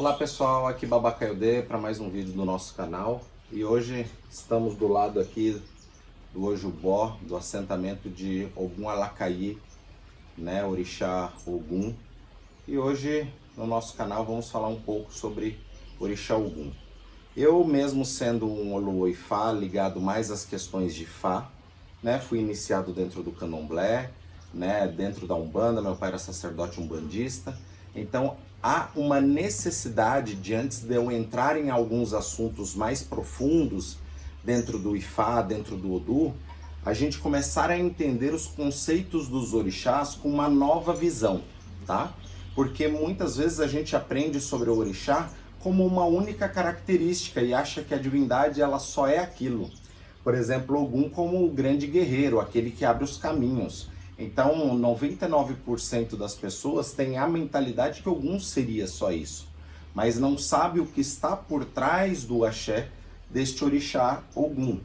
Olá pessoal, aqui Babacaiodê para mais um vídeo do nosso canal e hoje estamos do lado aqui do Ojubó, do assentamento de Ogum Alacaí, né, Orixá Ogum. E hoje no nosso canal vamos falar um pouco sobre Orixá Ogum. Eu mesmo sendo um Oluoifá ligado mais às questões de Fá, né, fui iniciado dentro do Candomblé, né, dentro da Umbanda, meu pai era sacerdote umbandista, então há uma necessidade de antes de eu entrar em alguns assuntos mais profundos dentro do Ifá, dentro do Odu, a gente começar a entender os conceitos dos orixás com uma nova visão, tá? Porque muitas vezes a gente aprende sobre o orixá como uma única característica e acha que a divindade ela só é aquilo. Por exemplo, Ogum como o grande guerreiro, aquele que abre os caminhos. Então, 99% das pessoas têm a mentalidade que algum seria só isso, mas não sabe o que está por trás do axé deste orixá Ogum.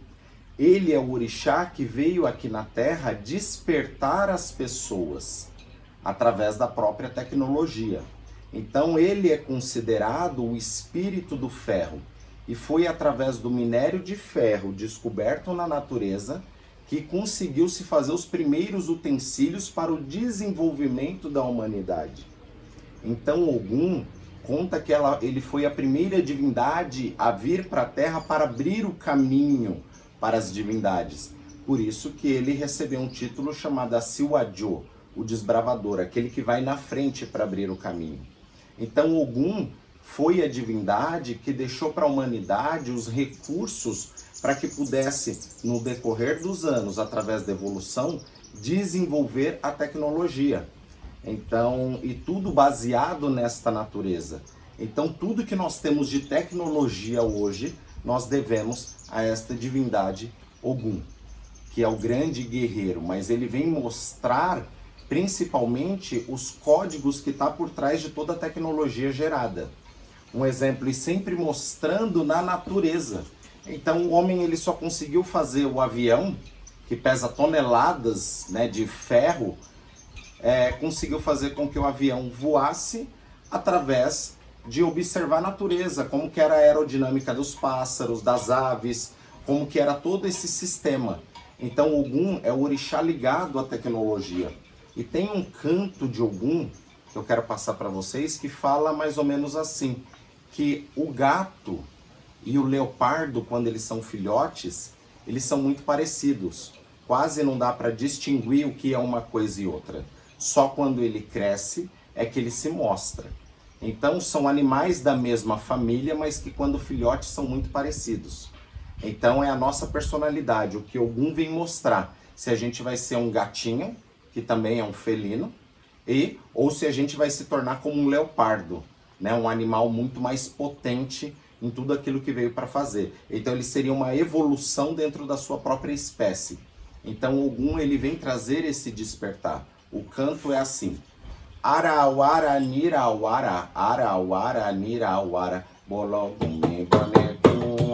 Ele é o orixá que veio aqui na Terra despertar as pessoas através da própria tecnologia. Então, ele é considerado o espírito do ferro e foi através do minério de ferro descoberto na natureza que conseguiu se fazer os primeiros utensílios para o desenvolvimento da humanidade. Então Ogum conta que ela, ele foi a primeira divindade a vir para a Terra para abrir o caminho para as divindades. Por isso que ele recebeu um título chamado Siwajo, o desbravador, aquele que vai na frente para abrir o caminho. Então Ogum foi a divindade que deixou para a humanidade os recursos para que pudesse, no decorrer dos anos, através da evolução, desenvolver a tecnologia. Então, e tudo baseado nesta natureza. Então, tudo que nós temos de tecnologia hoje, nós devemos a esta divindade Ogum, que é o grande guerreiro, mas ele vem mostrar principalmente os códigos que está por trás de toda a tecnologia gerada. Um exemplo, e sempre mostrando na natureza. Então o homem ele só conseguiu fazer o avião, que pesa toneladas né, de ferro, é, conseguiu fazer com que o avião voasse através de observar a natureza, como que era a aerodinâmica dos pássaros, das aves, como que era todo esse sistema. Então Ogum é o orixá ligado à tecnologia. E tem um canto de Ogum que eu quero passar para vocês que fala mais ou menos assim, que o gato e o leopardo, quando eles são filhotes, eles são muito parecidos. Quase não dá para distinguir o que é uma coisa e outra. Só quando ele cresce é que ele se mostra. Então são animais da mesma família, mas que quando filhotes são muito parecidos. Então é a nossa personalidade, o que algum vem mostrar. Se a gente vai ser um gatinho, que também é um felino, e ou se a gente vai se tornar como um leopardo, né, um animal muito mais potente em tudo aquilo que veio para fazer. Então ele seria uma evolução dentro da sua própria espécie. Então Ogum ele vem trazer esse despertar. O canto é assim: Arawara nirawara, arawara nirawara, bologume bonekum,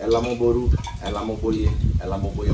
Ela moboru, ela moboye, ela moboye